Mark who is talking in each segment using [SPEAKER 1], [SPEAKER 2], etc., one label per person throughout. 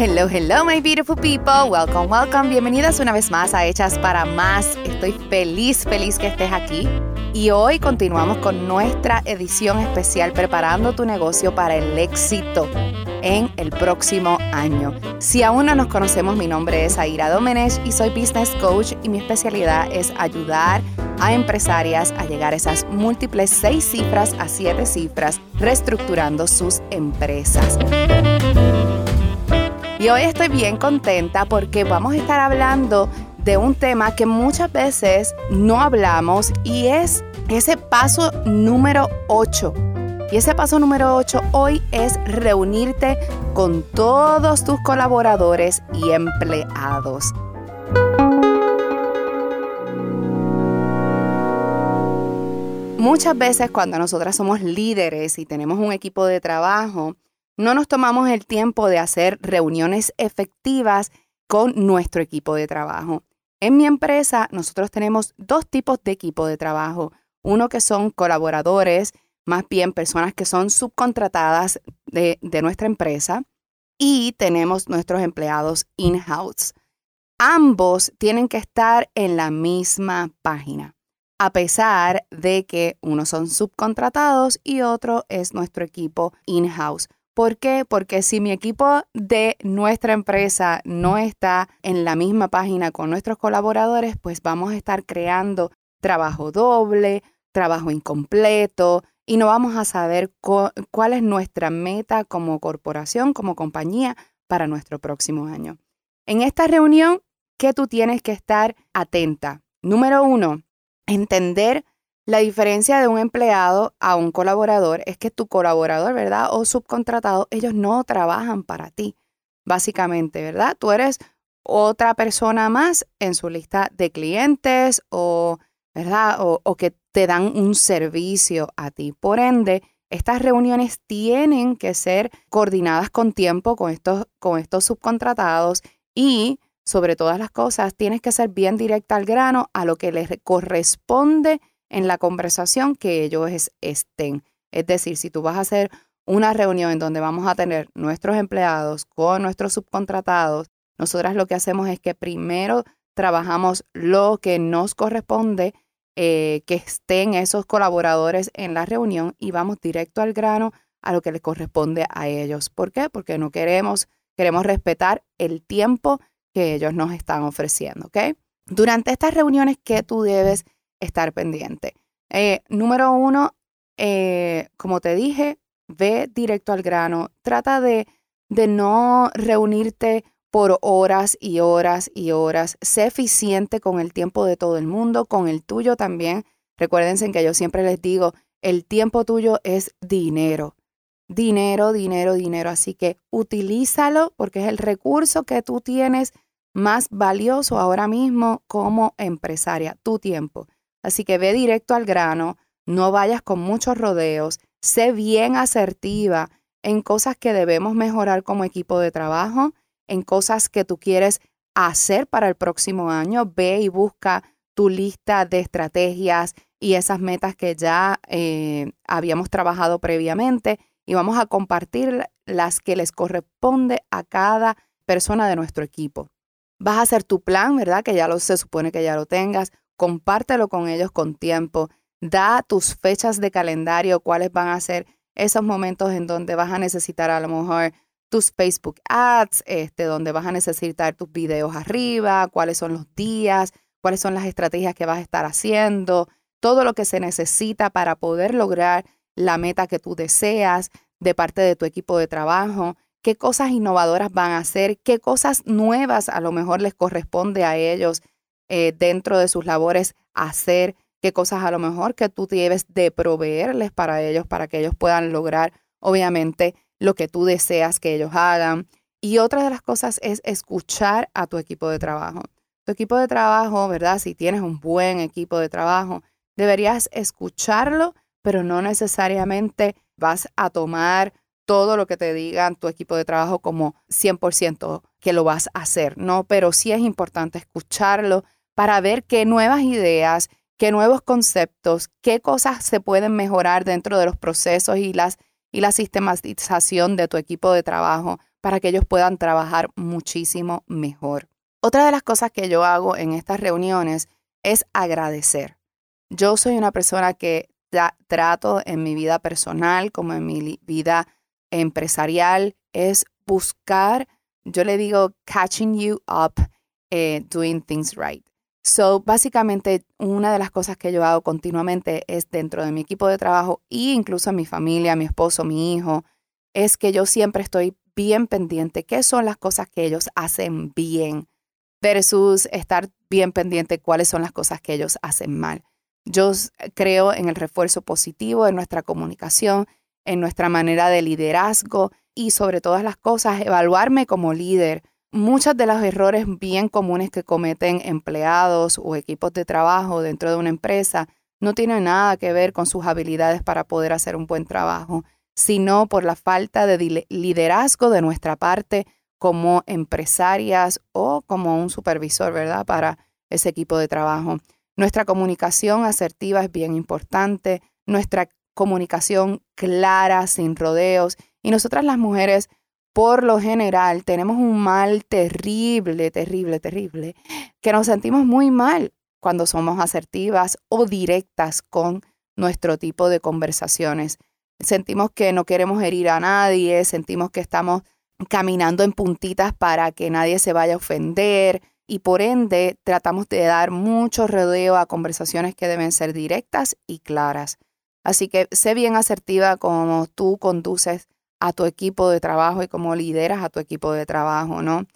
[SPEAKER 1] Hello, hello, my beautiful people. Welcome, welcome. Bienvenidas una vez más a Hechas para Más. Estoy feliz, feliz que estés aquí. Y hoy continuamos con nuestra edición especial preparando tu negocio para el éxito en el próximo año. Si aún no nos conocemos, mi nombre es Aira Domenech y soy business coach y mi especialidad es ayudar a empresarias a llegar a esas múltiples seis cifras a siete cifras, reestructurando sus empresas. Y hoy estoy bien contenta porque vamos a estar hablando de un tema que muchas veces no hablamos y es ese paso número 8. Y ese paso número 8 hoy es reunirte con todos tus colaboradores y empleados. Muchas veces cuando nosotras somos líderes y tenemos un equipo de trabajo, no nos tomamos el tiempo de hacer reuniones efectivas con nuestro equipo de trabajo. En mi empresa nosotros tenemos dos tipos de equipo de trabajo. Uno que son colaboradores, más bien personas que son subcontratadas de, nuestra empresa, y tenemos nuestros empleados in-house. Ambos tienen que estar en la misma página, a pesar de que uno son subcontratados y otro es nuestro equipo in-house. ¿Por qué? Porque si mi equipo de nuestra empresa no está en la misma página con nuestros colaboradores, pues vamos a estar creando trabajo doble, trabajo incompleto y no vamos a saber cuál es nuestra meta como corporación, como compañía para nuestro próximo año. En esta reunión, ¿qué tú tienes que estar atenta? Número uno, entender la diferencia de un empleado a un colaborador es que tu colaborador, ¿verdad? O subcontratado, ellos no trabajan para ti, básicamente, ¿verdad? Tú eres otra persona más en su lista de clientes o, ¿verdad? O, que te dan un servicio a ti. Por ende, estas reuniones tienen que ser coordinadas con tiempo con estos, con estos subcontratados y sobre todas las cosas, tienes que ser bien directa al grano a lo que les corresponde en la conversación que ellos estén. Es decir, si tú vas a hacer una reunión en donde vamos a tener nuestros empleados con nuestros subcontratados, nosotras lo que hacemos es que primero trabajamos lo que nos corresponde, eh, que estén esos colaboradores en la reunión y vamos directo al grano a lo que les corresponde a ellos. ¿Por qué? Porque no queremos, queremos respetar el tiempo que ellos nos están ofreciendo, ¿ok? Durante estas reuniones, ¿qué tú debes estar pendiente. Eh, número uno, eh, como te dije, ve directo al grano. Trata de, de no reunirte por horas y horas y horas. Sé eficiente con el tiempo de todo el mundo, con el tuyo también. Recuérdense que yo siempre les digo, el tiempo tuyo es dinero. Dinero, dinero, dinero. Así que utilízalo porque es el recurso que tú tienes más valioso ahora mismo como empresaria, tu tiempo. Así que ve directo al grano, no vayas con muchos rodeos, sé bien asertiva en cosas que debemos mejorar como equipo de trabajo, en cosas que tú quieres hacer para el próximo año. Ve y busca tu lista de estrategias y esas metas que ya eh, habíamos trabajado previamente y vamos a compartir las que les corresponde a cada persona de nuestro equipo. Vas a hacer tu plan, ¿verdad? Que ya lo se supone que ya lo tengas compártelo con ellos con tiempo, da tus fechas de calendario, cuáles van a ser esos momentos en donde vas a necesitar a lo mejor tus Facebook ads, este, donde vas a necesitar tus videos arriba, cuáles son los días, cuáles son las estrategias que vas a estar haciendo, todo lo que se necesita para poder lograr la meta que tú deseas de parte de tu equipo de trabajo, qué cosas innovadoras van a hacer, qué cosas nuevas a lo mejor les corresponde a ellos eh, dentro de sus labores hacer, qué cosas a lo mejor que tú debes de proveerles para ellos, para que ellos puedan lograr, obviamente, lo que tú deseas que ellos hagan. Y otra de las cosas es escuchar a tu equipo de trabajo. Tu equipo de trabajo, ¿verdad? Si tienes un buen equipo de trabajo, deberías escucharlo, pero no necesariamente vas a tomar todo lo que te digan tu equipo de trabajo como 100% que lo vas a hacer, ¿no? Pero sí es importante escucharlo, para ver qué nuevas ideas, qué nuevos conceptos, qué cosas se pueden mejorar dentro de los procesos y, las, y la sistematización de tu equipo de trabajo para que ellos puedan trabajar muchísimo mejor. Otra de las cosas que yo hago en estas reuniones es agradecer. Yo soy una persona que trato en mi vida personal como en mi vida empresarial es buscar, yo le digo, catching you up, eh, doing things right. So, básicamente, una de las cosas que yo hago continuamente es dentro de mi equipo de trabajo e incluso mi familia, mi esposo, mi hijo, es que yo siempre estoy bien pendiente qué son las cosas que ellos hacen bien versus estar bien pendiente cuáles son las cosas que ellos hacen mal. Yo creo en el refuerzo positivo, en nuestra comunicación, en nuestra manera de liderazgo y sobre todas las cosas, evaluarme como líder. Muchos de los errores bien comunes que cometen empleados o equipos de trabajo dentro de una empresa no tienen nada que ver con sus habilidades para poder hacer un buen trabajo, sino por la falta de liderazgo de nuestra parte como empresarias o como un supervisor, ¿verdad? Para ese equipo de trabajo. Nuestra comunicación asertiva es bien importante, nuestra comunicación clara, sin rodeos. Y nosotras las mujeres, por lo general, tenemos un mal terrible, terrible, terrible, que nos sentimos muy mal cuando somos asertivas o directas con nuestro tipo de conversaciones. Sentimos que no queremos herir a nadie, sentimos que estamos caminando en puntitas para que nadie se vaya a ofender y por ende tratamos de dar mucho rodeo a conversaciones que deben ser directas y claras. Así que sé bien asertiva como tú conduces a tu equipo de trabajo y cómo lideras a tu equipo de trabajo, ¿no?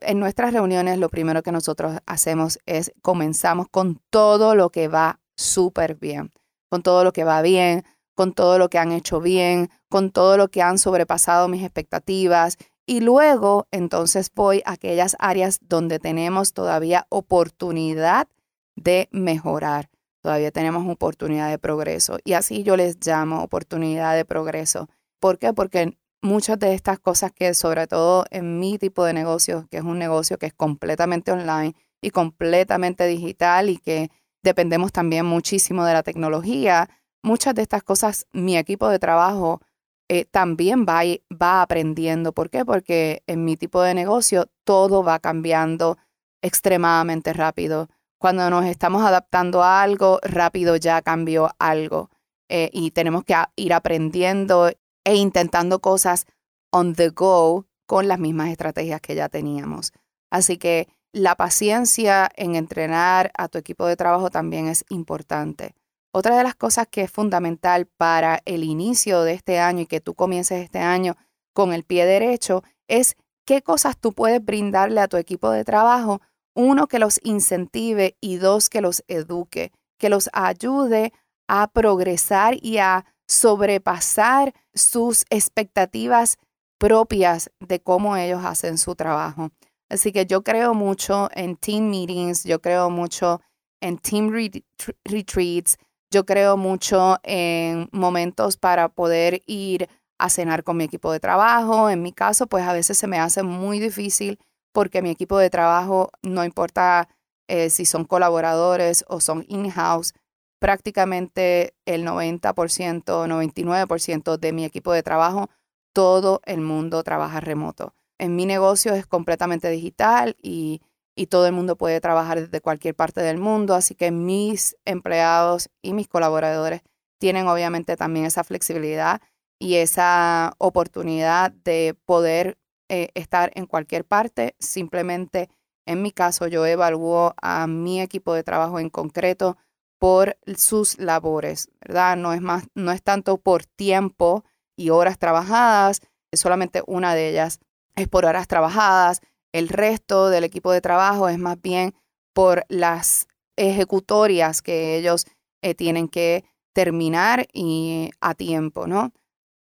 [SPEAKER 1] en nuestras reuniones lo primero que nosotros hacemos es comenzamos con todo lo que va súper bien, con todo lo que va bien, con todo lo que han hecho bien, con todo lo que han sobrepasado mis expectativas y luego entonces voy a aquellas áreas donde tenemos todavía oportunidad de mejorar todavía tenemos oportunidad de progreso. Y así yo les llamo oportunidad de progreso. ¿Por qué? Porque muchas de estas cosas que sobre todo en mi tipo de negocio, que es un negocio que es completamente online y completamente digital y que dependemos también muchísimo de la tecnología, muchas de estas cosas mi equipo de trabajo eh, también va, va aprendiendo. ¿Por qué? Porque en mi tipo de negocio todo va cambiando extremadamente rápido cuando nos estamos adaptando a algo, rápido ya cambió algo eh, y tenemos que ir aprendiendo e intentando cosas on the go con las mismas estrategias que ya teníamos. Así que la paciencia en entrenar a tu equipo de trabajo también es importante. Otra de las cosas que es fundamental para el inicio de este año y que tú comiences este año con el pie derecho es qué cosas tú puedes brindarle a tu equipo de trabajo uno, que los incentive y dos, que los eduque, que los ayude a progresar y a sobrepasar sus expectativas propias de cómo ellos hacen su trabajo. Así que yo creo mucho en team meetings, yo creo mucho en team retreats, yo creo mucho en momentos para poder ir a cenar con mi equipo de trabajo. En mi caso, pues a veces se me hace muy difícil porque mi equipo de trabajo, no importa eh, si son colaboradores o son in-house, prácticamente el 90%, 99% de mi equipo de trabajo, todo el mundo trabaja remoto. En mi negocio es completamente digital y, y todo el mundo puede trabajar desde cualquier parte del mundo, así que mis empleados y mis colaboradores tienen obviamente también esa flexibilidad y esa oportunidad de poder eh, estar en cualquier parte. Simplemente, en mi caso, yo evalúo a mi equipo de trabajo en concreto por sus labores, ¿verdad? No es más, no es tanto por tiempo y horas trabajadas, es solamente una de ellas es por horas trabajadas. El resto del equipo de trabajo es más bien por las ejecutorias que ellos eh, tienen que terminar y a tiempo, ¿no?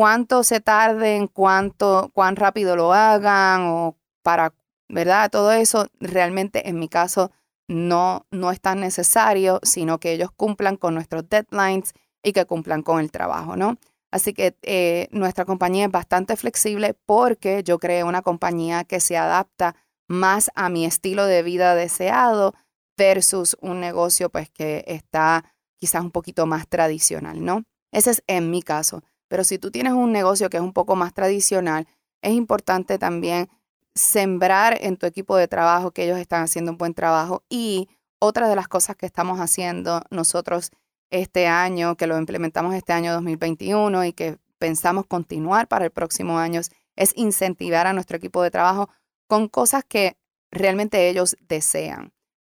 [SPEAKER 1] cuánto se tarden, cuánto, cuán rápido lo hagan o para, ¿verdad? Todo eso realmente en mi caso no, no es tan necesario, sino que ellos cumplan con nuestros deadlines y que cumplan con el trabajo, ¿no? Así que eh, nuestra compañía es bastante flexible porque yo creé una compañía que se adapta más a mi estilo de vida deseado versus un negocio pues que está quizás un poquito más tradicional, ¿no? Ese es en mi caso. Pero si tú tienes un negocio que es un poco más tradicional, es importante también sembrar en tu equipo de trabajo que ellos están haciendo un buen trabajo. Y otra de las cosas que estamos haciendo nosotros este año, que lo implementamos este año 2021 y que pensamos continuar para el próximo año, es incentivar a nuestro equipo de trabajo con cosas que realmente ellos desean.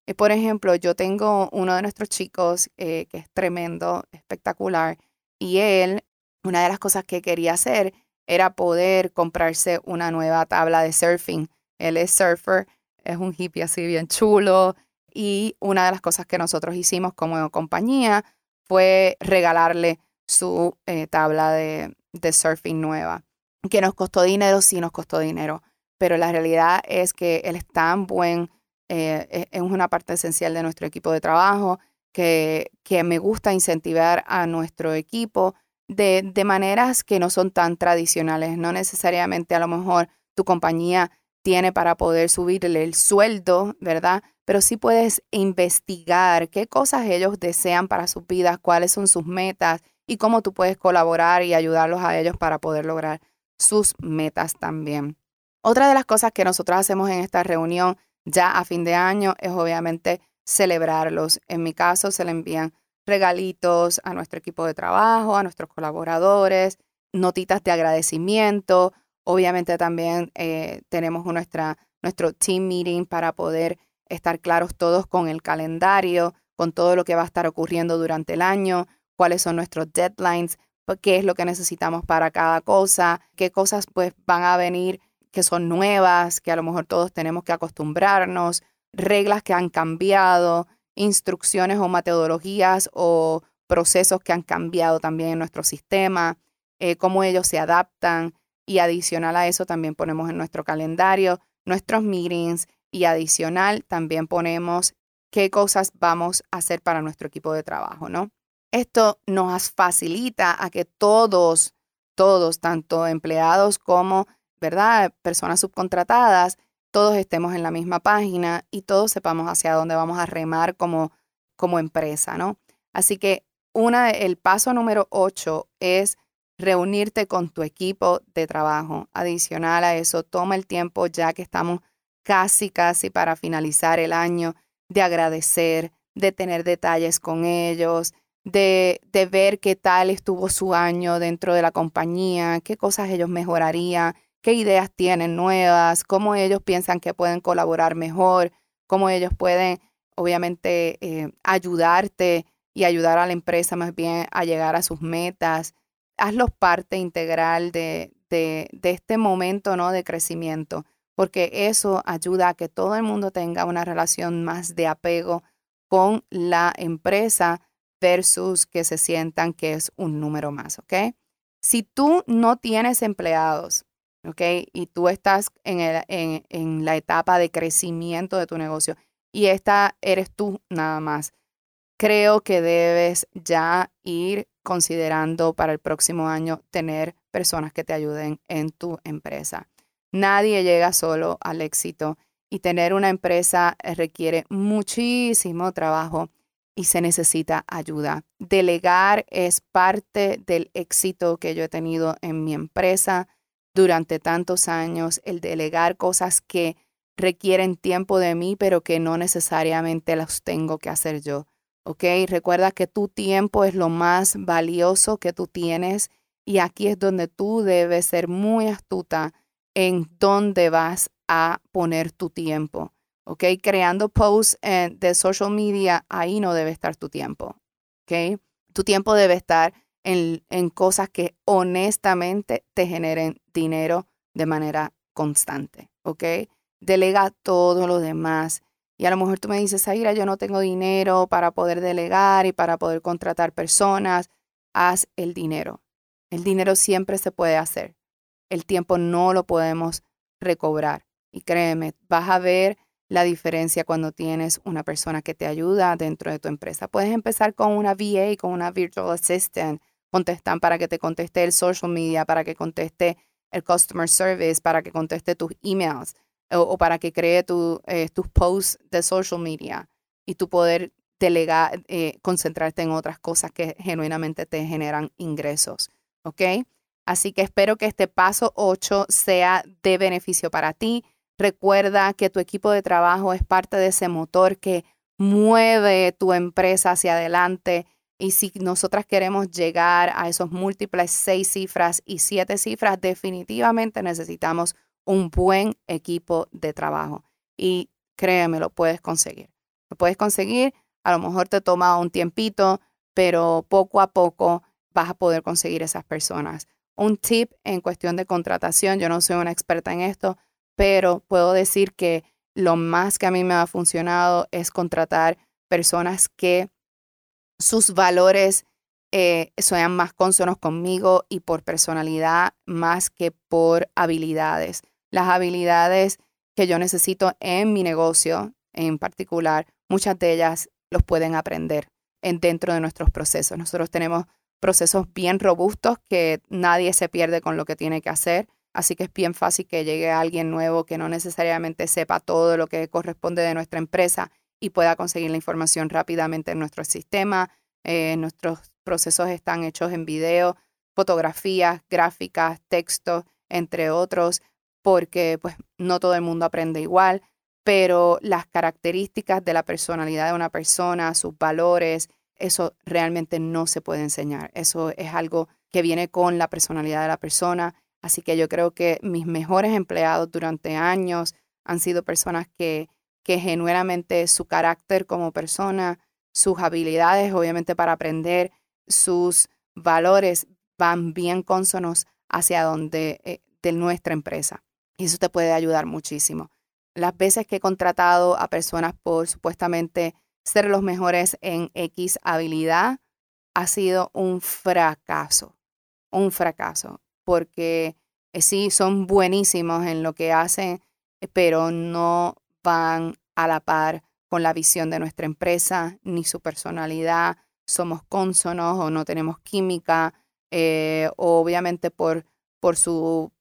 [SPEAKER 1] Eh, por ejemplo, yo tengo uno de nuestros chicos eh, que es tremendo, espectacular, y él, una de las cosas que quería hacer era poder comprarse una nueva tabla de surfing. Él es surfer, es un hippie así bien chulo, y una de las cosas que nosotros hicimos como compañía fue regalarle su eh, tabla de, de surfing nueva. Que nos costó dinero, sí nos costó dinero, pero la realidad es que él es tan buen eh, e, es una parte esencial de nuestro equipo de trabajo, que, que me gusta incentivar a nuestro equipo de, de maneras que no son tan tradicionales. No necesariamente a lo mejor tu compañía tiene para poder subirle el sueldo, ¿verdad? Pero sí puedes investigar qué cosas ellos desean para sus vidas, cuáles son sus metas y cómo tú puedes colaborar y ayudarlos a ellos para poder lograr sus metas también. Otra de las cosas que nosotros hacemos en esta reunión ya a fin de año es obviamente celebrarlos. En mi caso se le envían regalitos a nuestro equipo de trabajo, a nuestros colaboradores, notitas de agradecimiento. Obviamente también eh, tenemos nuestra, nuestro team meeting para poder estar claros todos con el calendario, con todo lo que va a estar ocurriendo durante el año, cuáles son nuestros deadlines, qué es lo que necesitamos para cada cosa, qué cosas pues van a venir que son nuevas, que a lo mejor todos tenemos que acostumbrarnos, reglas que han cambiado, instrucciones o metodologías o procesos que han cambiado también en nuestro sistema, eh, cómo ellos se adaptan y adicional a eso también ponemos en nuestro calendario nuestros meetings y adicional también ponemos qué cosas vamos a hacer para nuestro equipo de trabajo, ¿no? Esto nos facilita a que todos, todos, tanto empleados como ¿verdad? Personas subcontratadas, todos estemos en la misma página y todos sepamos hacia dónde vamos a remar como, como empresa, ¿no? Así que una, el paso número ocho es reunirte con tu equipo de trabajo. Adicional a eso, toma el tiempo ya que estamos casi, casi para finalizar el año, de agradecer, de tener detalles con ellos, de, de ver qué tal estuvo su año dentro de la compañía, qué cosas ellos mejorarían, qué ideas tienen nuevas, cómo ellos piensan que pueden colaborar mejor, cómo ellos pueden, obviamente, eh, ayudarte y ayudar a la empresa más bien a llegar a sus metas. Hazlos parte integral de, de, de este momento ¿no? de crecimiento, porque eso ayuda a que todo el mundo tenga una relación más de apego con la empresa versus que se sientan que es un número más, ¿ok? Si tú no tienes empleados, ¿ok? Y tú estás en, el, en, en la etapa de crecimiento de tu negocio y esta eres tú nada más. Creo que debes ya ir considerando para el próximo año tener personas que te ayuden en tu empresa. Nadie llega solo al éxito y tener una empresa requiere muchísimo trabajo y se necesita ayuda. Delegar es parte del éxito que yo he tenido en mi empresa durante tantos años, el delegar cosas que requieren tiempo de mí, pero que no necesariamente las tengo que hacer yo. ¿Ok? Recuerda que tu tiempo es lo más valioso que tú tienes y aquí es donde tú debes ser muy astuta en dónde vas a poner tu tiempo. ¿Ok? Creando posts de social media, ahí no debe estar tu tiempo. ¿Ok? Tu tiempo debe estar en, cosas que honestamente te generen dinero de manera constante, ¿ok? Delega todo lo demás. Y a lo mejor tú me dices, Aira, yo no tengo dinero para poder delegar y para poder contratar personas. Haz el dinero. El dinero siempre se puede hacer. El tiempo no lo podemos recobrar. Y créeme, vas a ver la diferencia cuando tienes una persona que te ayuda dentro de tu empresa. Puedes empezar con una VA, con una Virtual Assistant, contestan para que te conteste el social media, para que conteste el customer service, para que conteste tus emails o, para que cree eh, tus posts de social media y tu poder delegar, eh, concentrarte en otras cosas que genuinamente te generan ingresos. ¿Ok? Así que espero que este paso 8 sea de beneficio para ti. Recuerda que tu equipo de trabajo es parte de ese motor que mueve tu empresa hacia adelante. Y si nosotras queremos llegar a esos múltiples seis cifras y siete cifras, definitivamente necesitamos un buen equipo de trabajo. Y créeme, lo puedes conseguir. Lo puedes conseguir, a lo mejor te toma un tiempito, pero poco a poco vas a poder conseguir esas personas. Un tip en cuestión de contratación, yo no soy una experta en esto, pero puedo decir que lo más que a mí me ha funcionado es contratar personas que sus valores eh, sean más consonos conmigo y por personalidad más que por habilidades. Las habilidades que yo necesito en mi negocio en particular, muchas de ellas los pueden aprender en, dentro de nuestros procesos. Nosotros tenemos procesos bien robustos que nadie se pierde con lo que tiene que hacer. Así que es bien fácil que llegue alguien nuevo que no necesariamente sepa todo lo que corresponde de nuestra empresa y pueda conseguir la información rápidamente en nuestro sistema. Eh, nuestros procesos están hechos en video, fotografías, gráficas, textos, entre otros, porque pues no todo el mundo aprende igual, pero las características de la personalidad de una persona, sus valores, eso realmente no se puede enseñar. Eso es algo que viene con la personalidad de la persona Así que yo creo que mis mejores empleados durante años han sido personas que, que genuinamente su carácter como persona, sus habilidades, obviamente para aprender, sus valores van bien consonos hacia donde eh, de nuestra empresa. Y eso te puede ayudar muchísimo. Las veces que he contratado a personas por supuestamente ser los mejores en X habilidad, ha sido un fracaso, un fracaso porque eh, sí son buenísimos en lo que hacen, eh, pero no van a la par con la visión de nuestra empresa ni su personalidad. Somos cónsonos o no tenemos química, eh, obviamente por, por su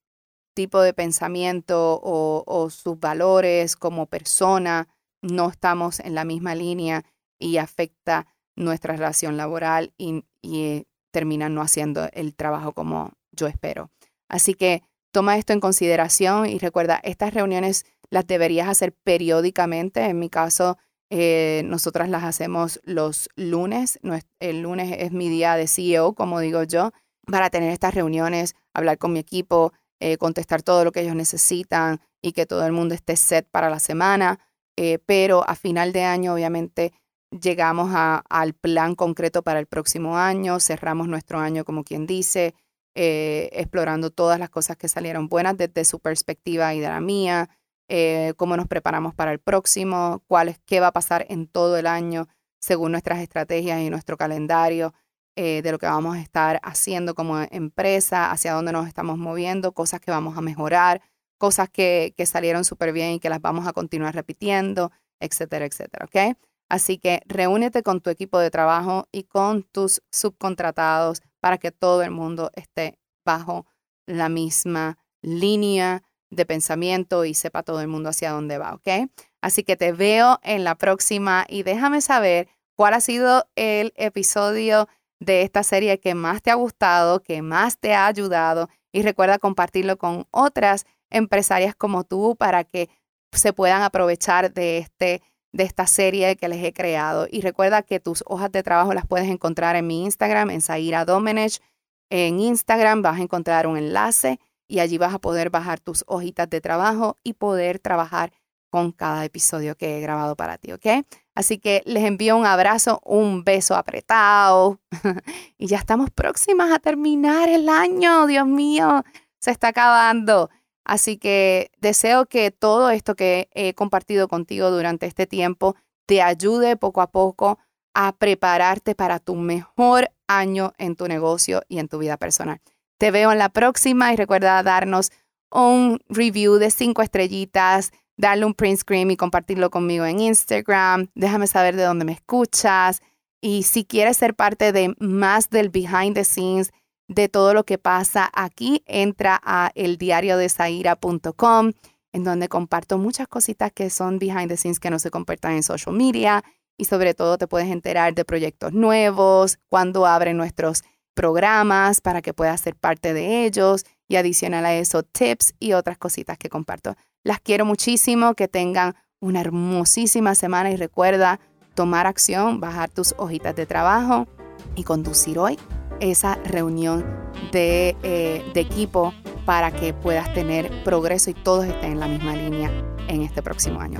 [SPEAKER 1] tipo de pensamiento o, sus valores como persona, no estamos en la misma línea y afecta nuestra relación laboral y, y terminan no haciendo el trabajo como yo espero. Así que toma esto en consideración y recuerda, estas reuniones las deberías hacer periódicamente. En mi caso, eh, nosotras las hacemos los lunes. El lunes es mi día de CEO, como digo yo, para tener estas reuniones, hablar con mi equipo, eh, contestar todo lo que ellos necesitan y que todo el mundo esté set para la semana. Eh, pero a final de año, obviamente, llegamos al plan concreto para el próximo año, cerramos nuestro año como quien dice, explorando todas las cosas que salieron buenas desde su perspectiva y de la mía, eh, cómo nos preparamos para el próximo, cuál es, qué va a pasar en todo el año según nuestras estrategias y nuestro calendario, eh, de lo que vamos a estar haciendo como empresa, hacia dónde nos estamos moviendo, cosas que vamos a mejorar, cosas que, que salieron súper bien y que las vamos a continuar repitiendo, etcétera, etcétera, ¿ok? Así que reúnete con tu equipo de trabajo y con tus subcontratados para que todo el mundo esté bajo la misma línea de pensamiento y sepa todo el mundo hacia dónde va, ¿ok? Así que te veo en la próxima y déjame saber cuál ha sido el episodio de esta serie que más te ha gustado, que más te ha ayudado y recuerda compartirlo con otras empresarias como tú para que se puedan aprovechar de este de esta serie que les he creado. Y recuerda que tus hojas de trabajo las puedes encontrar en mi Instagram, en Zaira Domenech. En Instagram vas a encontrar un enlace y allí vas a poder bajar tus hojitas de trabajo y poder trabajar con cada episodio que he grabado para ti, ¿ok? Así que les envío un abrazo, un beso apretado y ya estamos próximas a terminar el año, Dios mío, se está acabando. Así que deseo que todo esto que he compartido contigo durante este tiempo te ayude poco a poco a prepararte para tu mejor año en tu negocio y en tu vida personal. Te veo en la próxima y recuerda darnos un review de cinco estrellitas, darle un print screen y compartirlo conmigo en Instagram. Déjame saber de dónde me escuchas. Y si quieres ser parte de más del behind the scenes, de todo lo que pasa aquí, entra a eldiariodesaira.com, en donde comparto muchas cositas que son behind the scenes que no se compartan en social media y sobre todo te puedes enterar de proyectos nuevos, cuando abren nuestros programas para que puedas ser parte de ellos y adicional a eso tips y otras cositas que comparto. Las quiero muchísimo, que tengan una hermosísima semana y recuerda tomar acción, bajar tus hojitas de trabajo y conducir hoy esa reunión de, eh, de equipo para que puedas tener progreso y todos estén en la misma línea en este próximo año.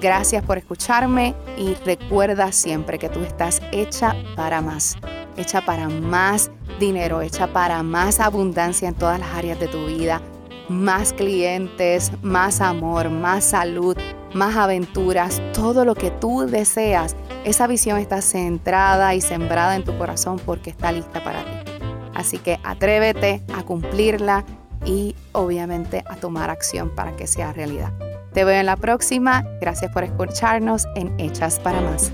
[SPEAKER 1] Gracias por escucharme y recuerda siempre que tú estás hecha para más, hecha para más dinero, hecha para más abundancia en todas las áreas de tu vida, más clientes, más amor, más salud, más aventuras, todo lo que tú deseas. Esa visión está centrada y sembrada en tu corazón porque está lista para ti. Así que atrévete a cumplirla y obviamente a tomar acción para que sea realidad. Te veo en la próxima. Gracias por escucharnos en Hechas para Más.